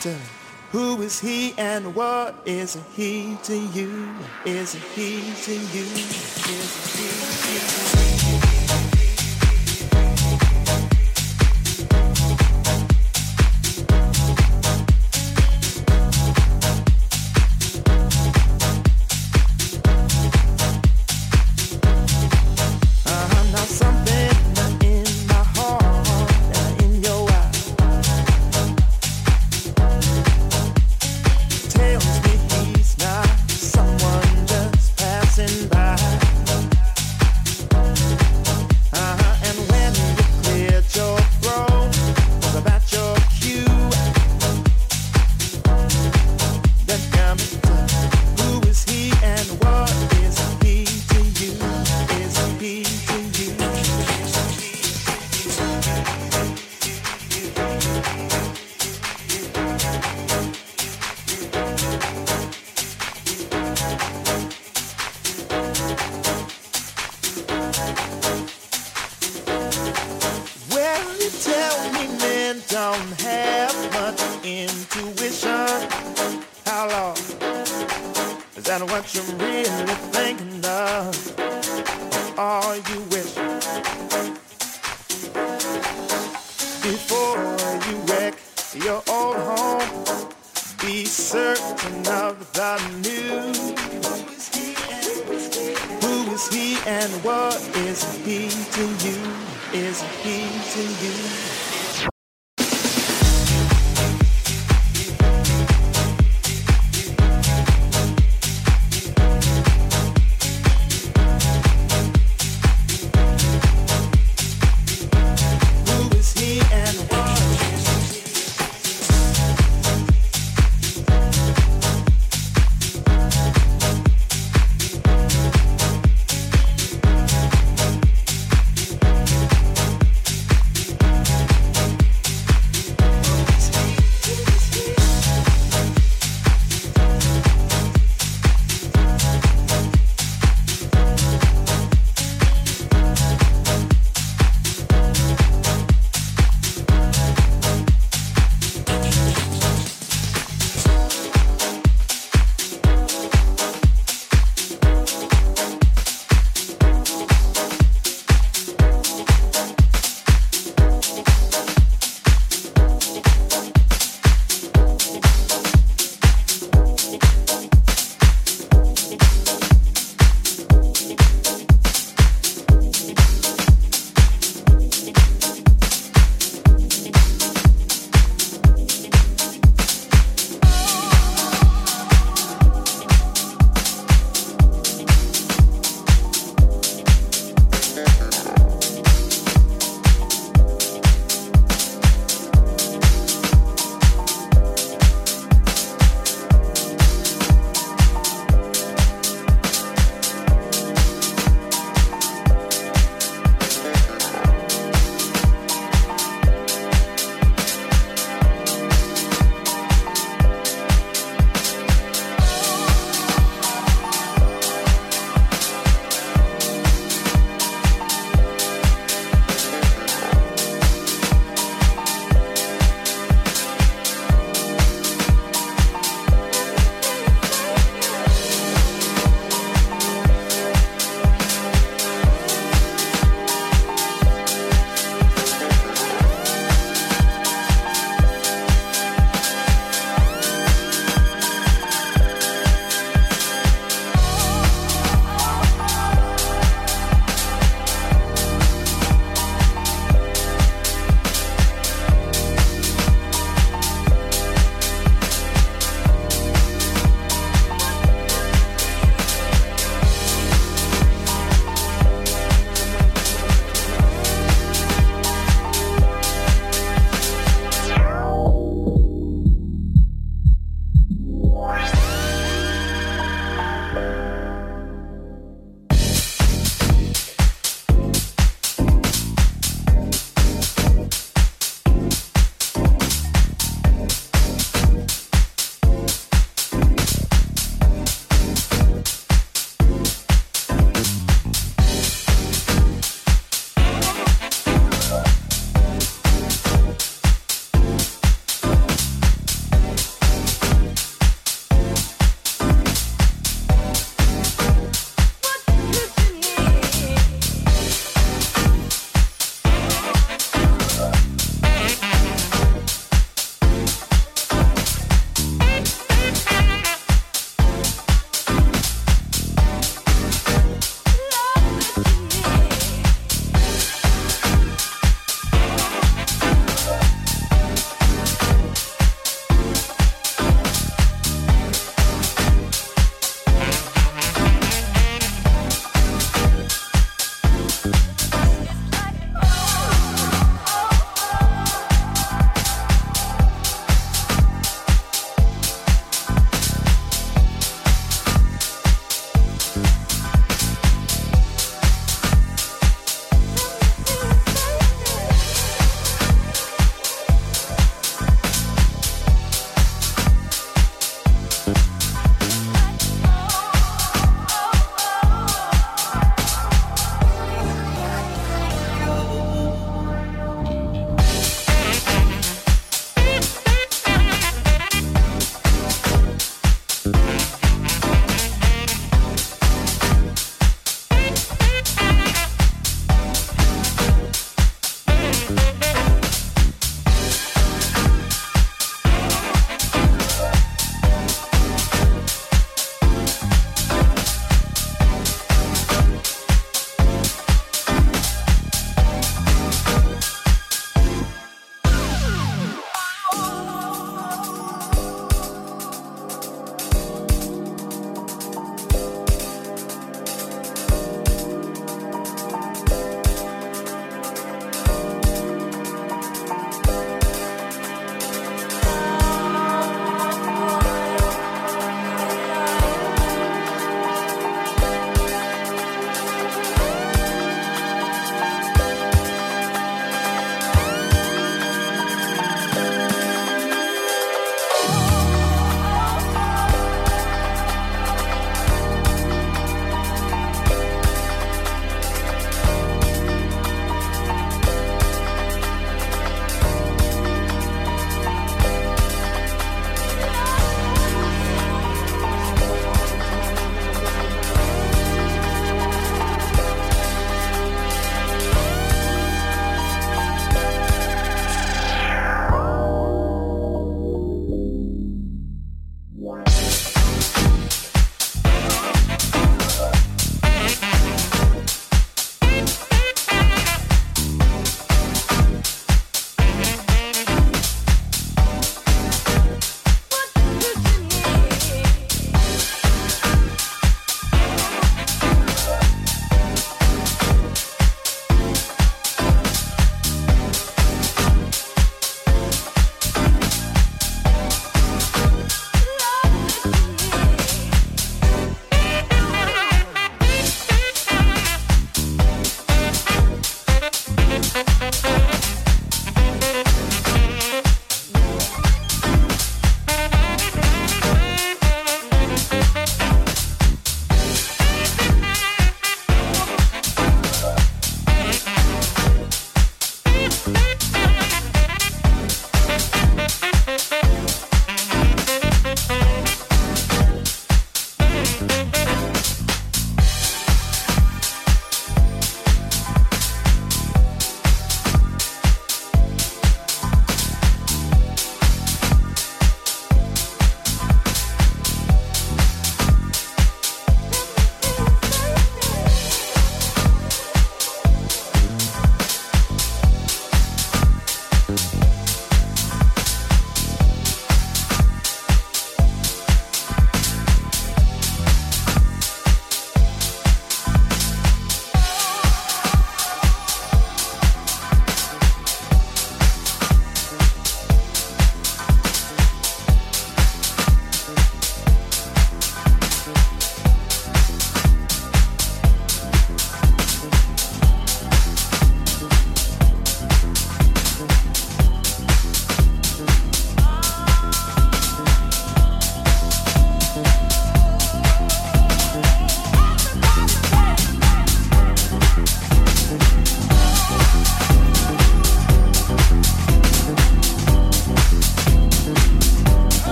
done. Who is he and what is he to you? Is he to you? Is he to? You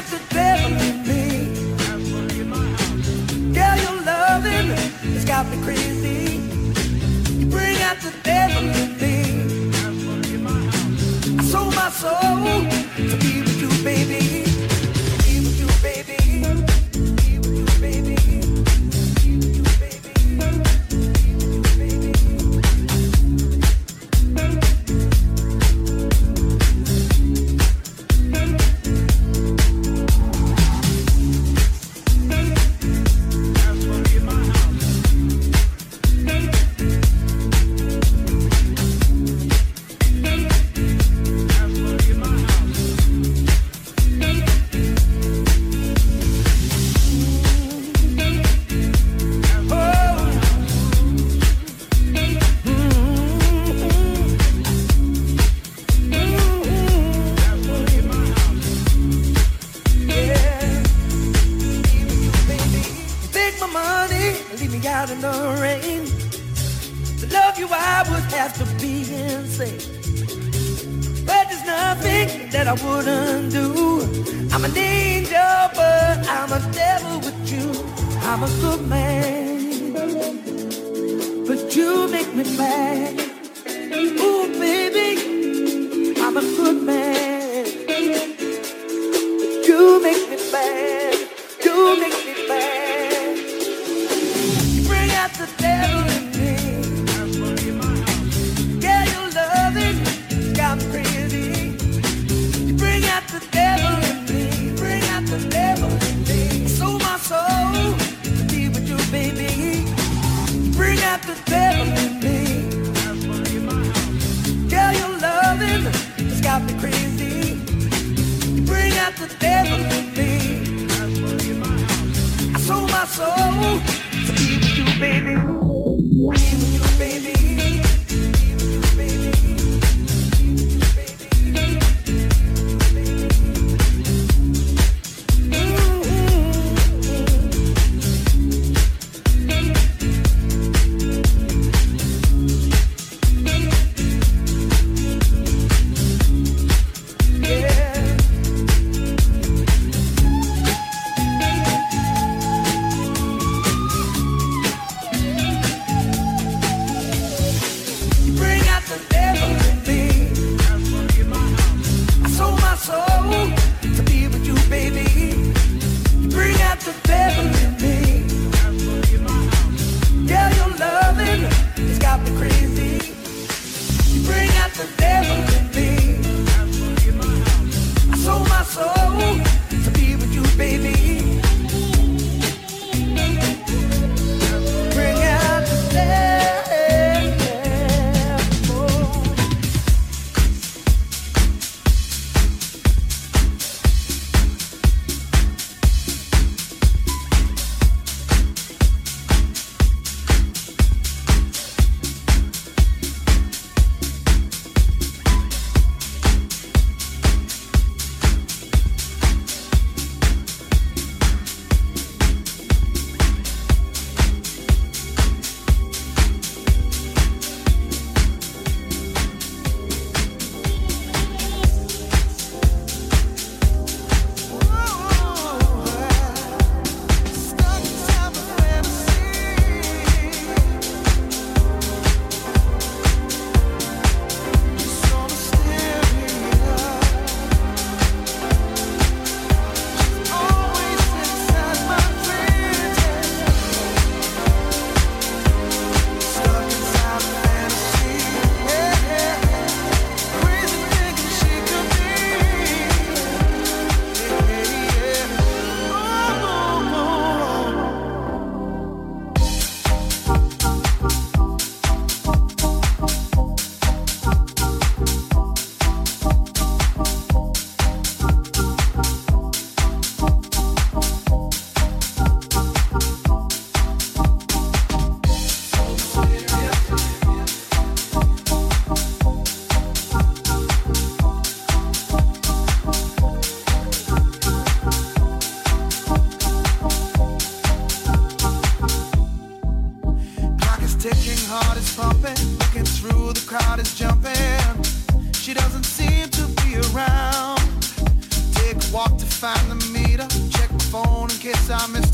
got the devil in me. Girl, your has got me crazy. Bring out the devil in me. I sold my soul to be.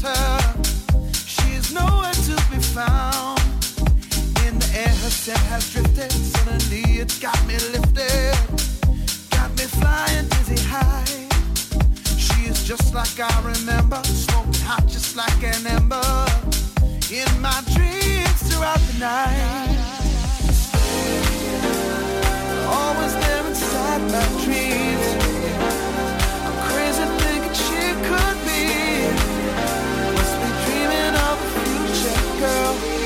her. She's nowhere to be found. In the air, her scent has drifted. Suddenly, it got me lifted. Got me flying dizzy high. She is just like I remember. Smoking hot, just like. In my dreams throughout the night. Always there inside my dreams. I'm crazy thinking she could girl.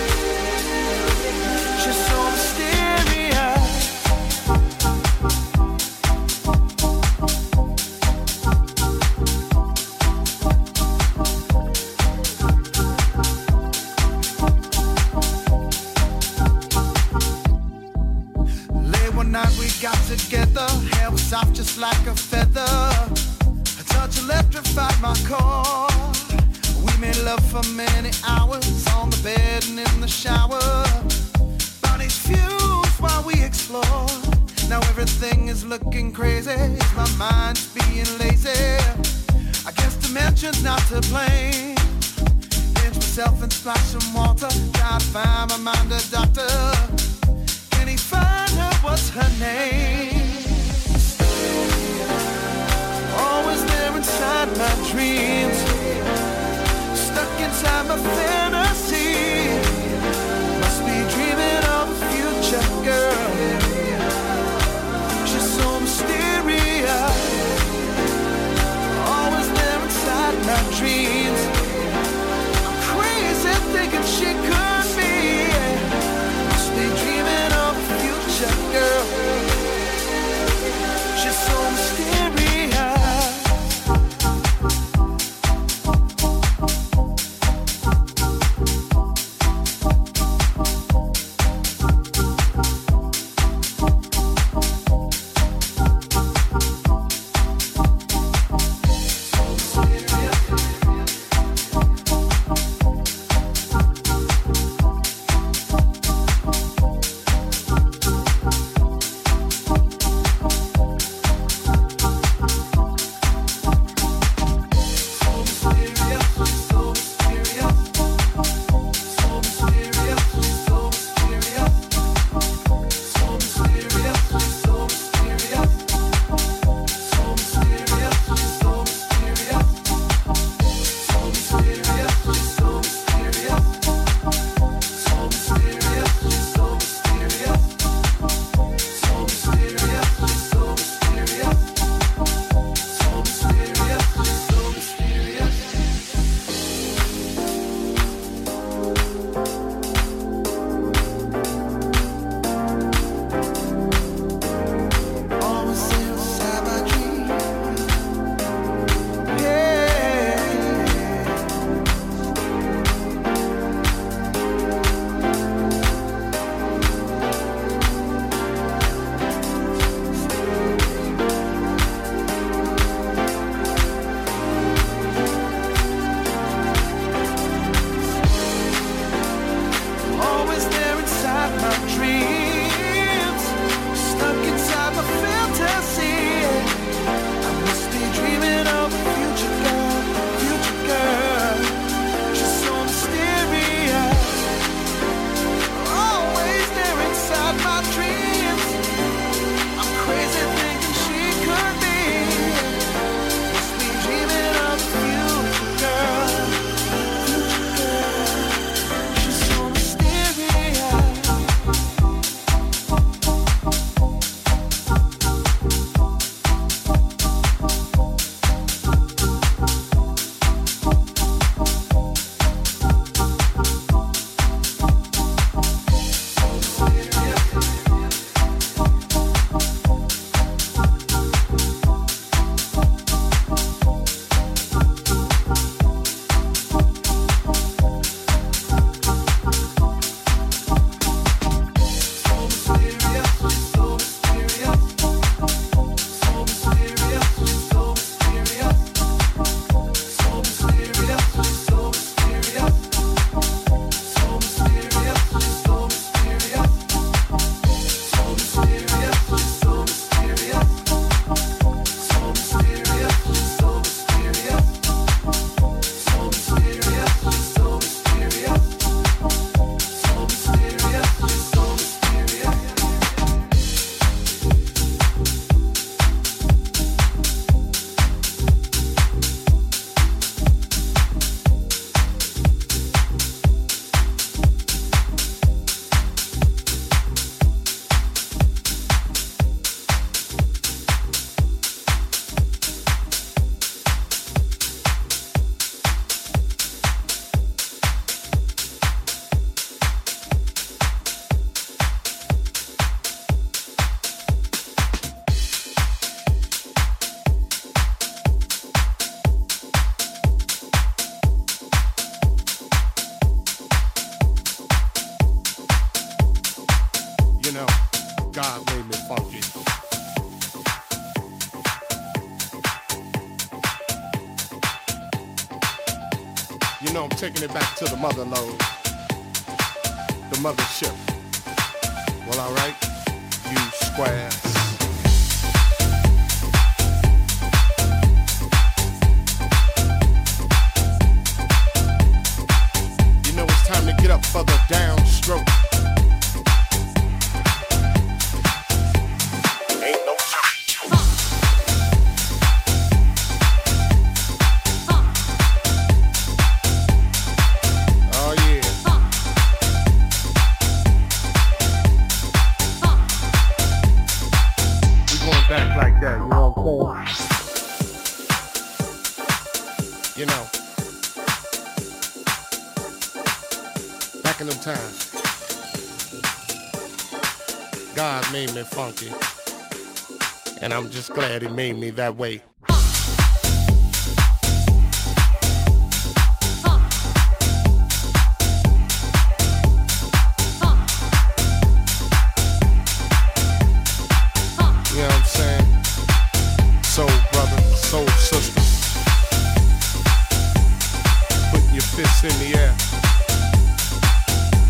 In the air.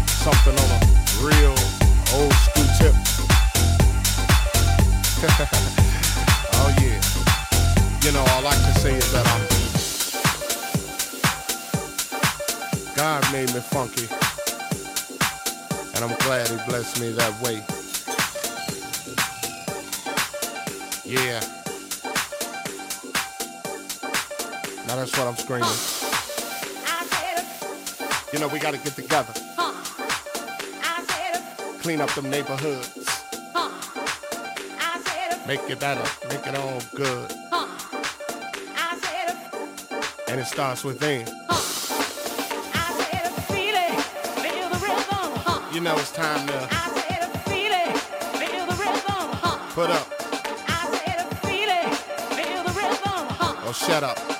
Something on a real old school tip. oh yeah. You know, all I can say is that I'm God made me funky. And I'm glad he blessed me that way. Yeah. Now that's what I'm screaming. You know, we gotta get together. Clean up them neighborhoods. Make it better, make it all good. And it starts within. You know it's time to put up. Oh, shut up.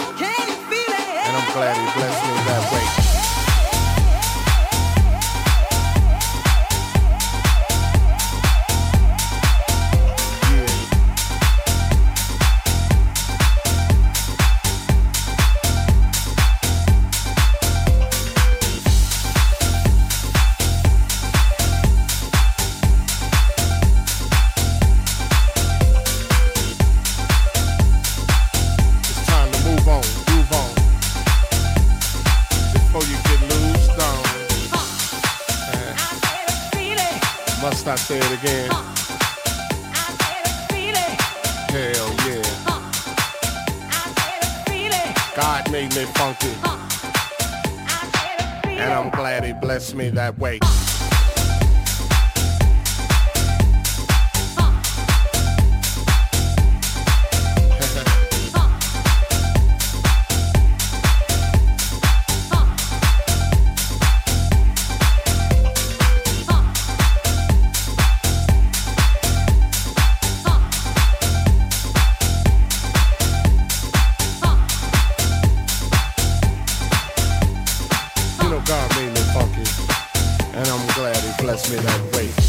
me that way.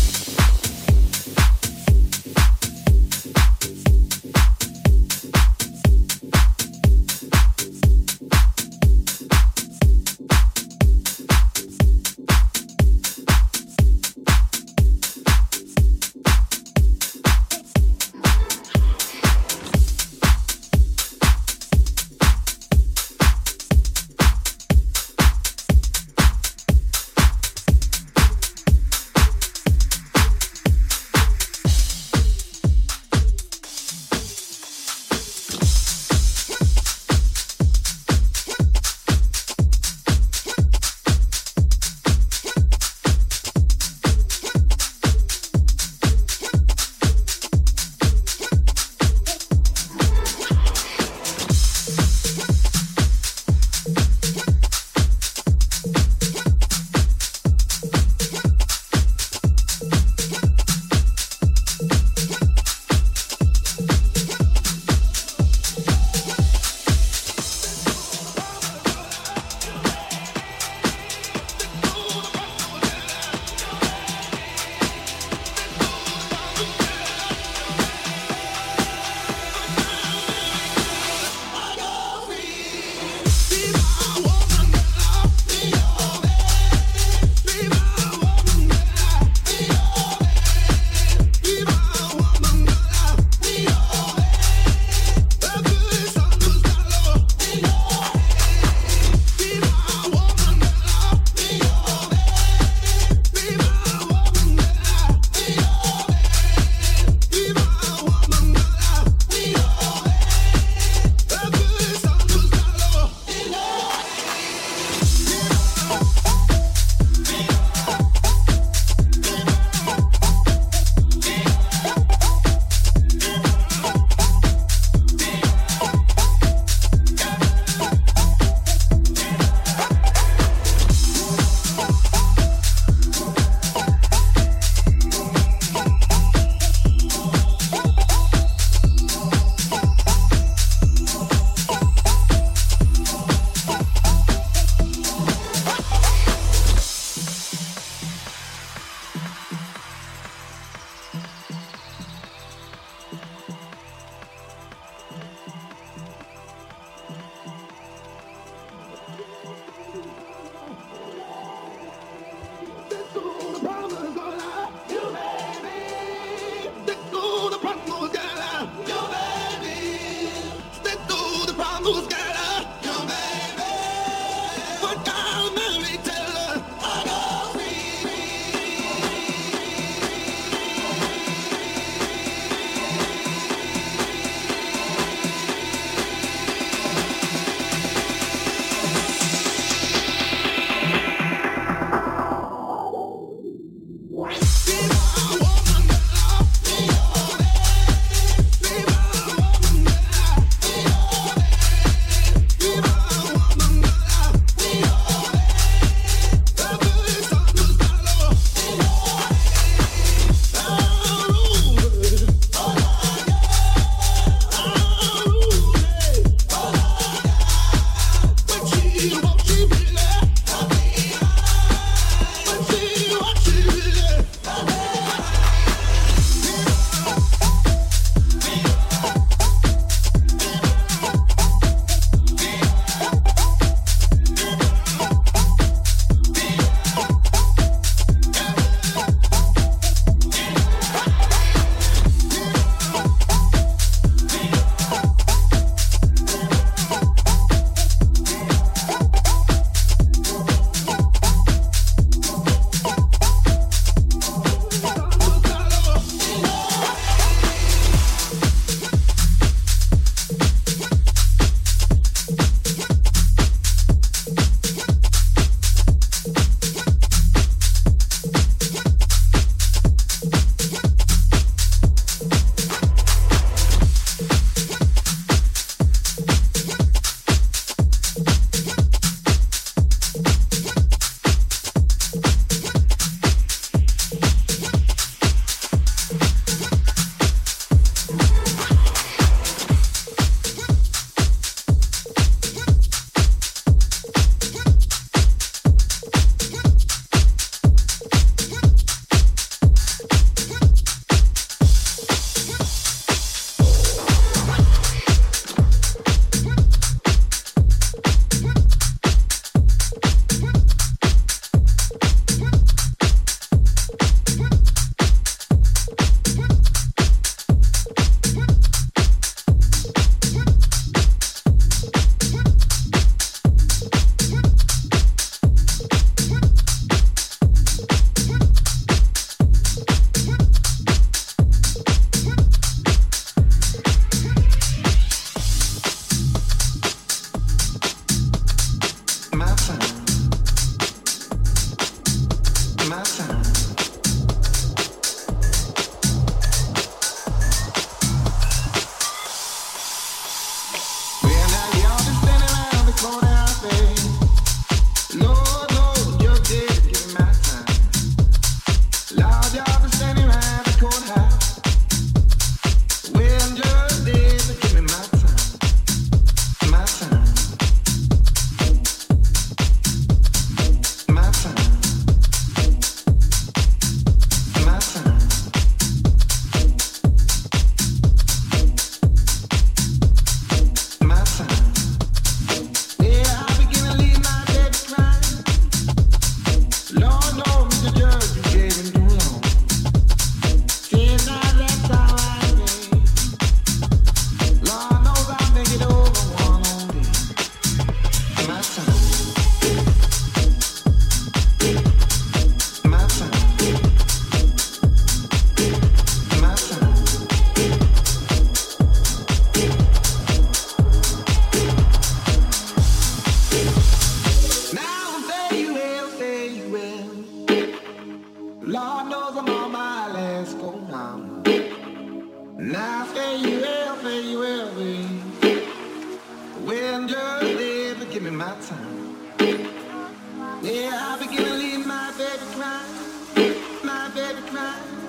Check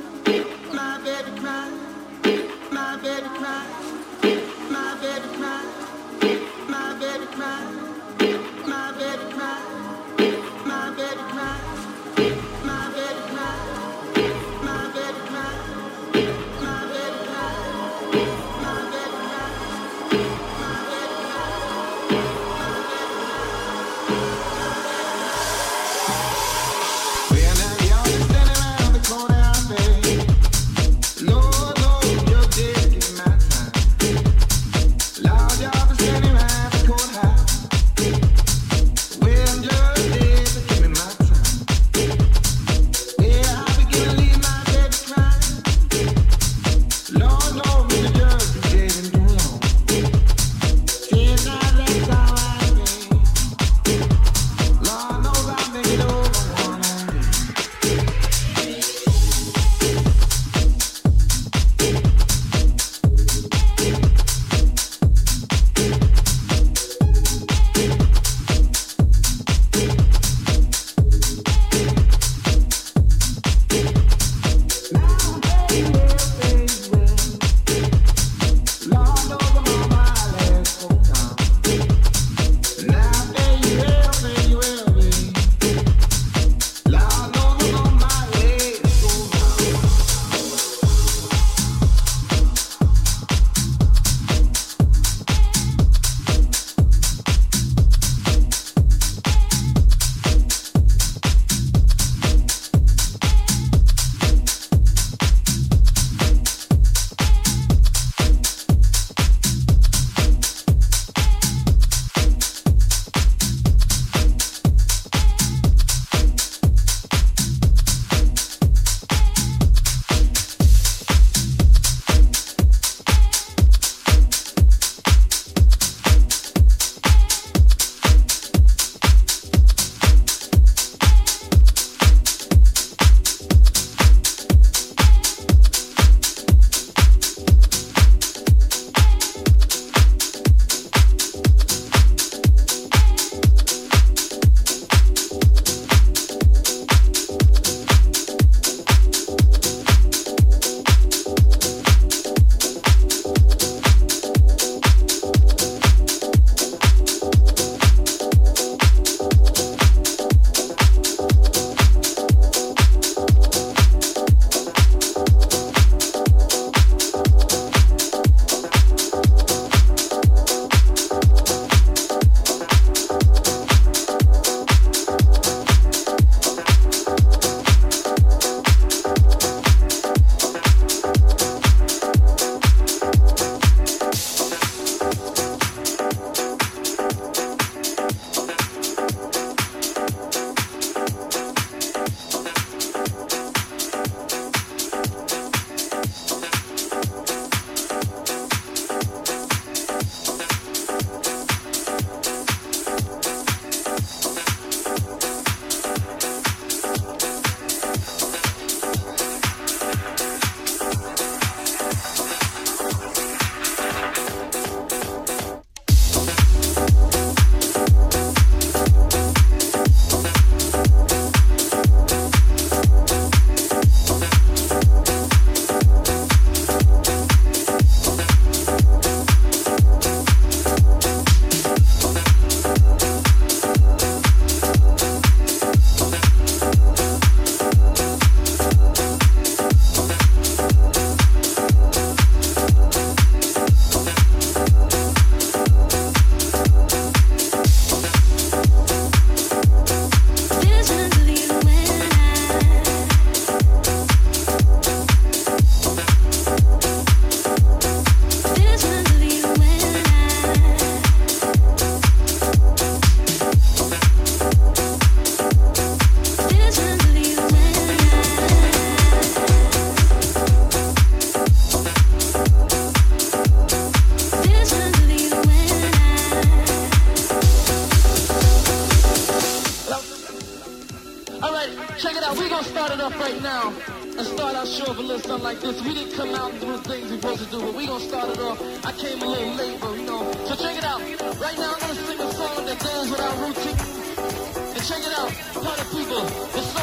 check it out, party people. The